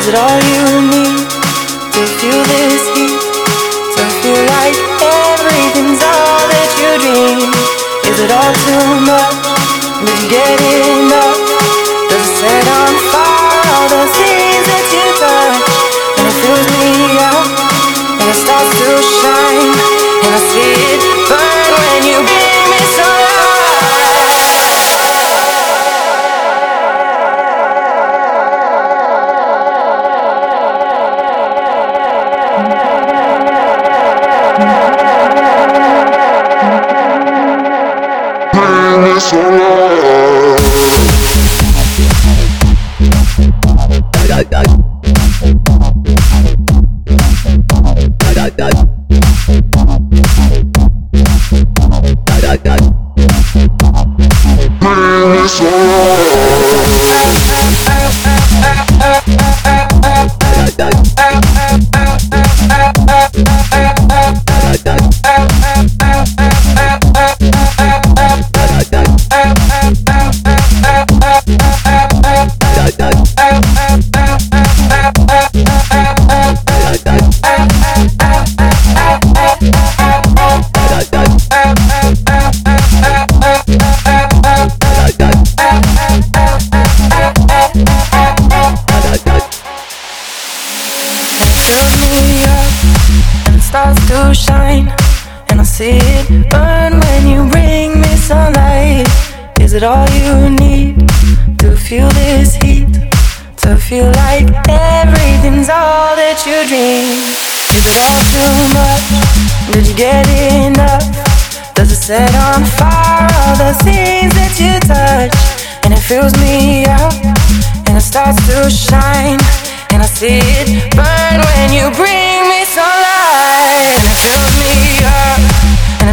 Is it all you need to feel this heat? To feel like everything's all that you dream? Is it all too much? Did you get enough? Does it set on fire all the things that you touch? And it fills me up, and it starts to shine, and I see it burn it burn when you bring me sunlight. Is it all you need to feel this heat? To feel like everything's all that you dream? Is it all too much? Did you get enough? Does it set on fire all the things that you touch? And it fills me up and it starts to shine. And I see it burn when you bring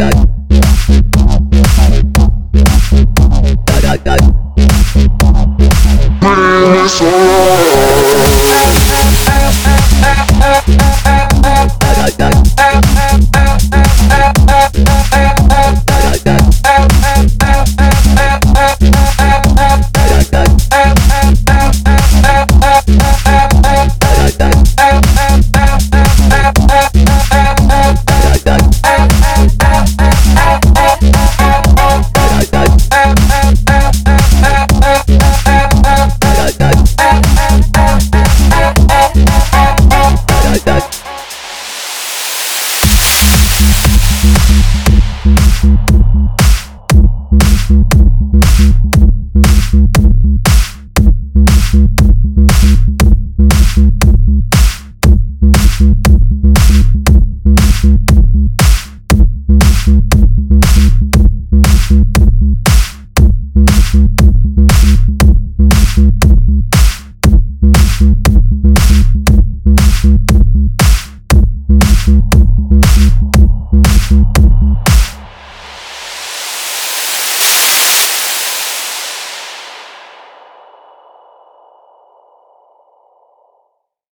dot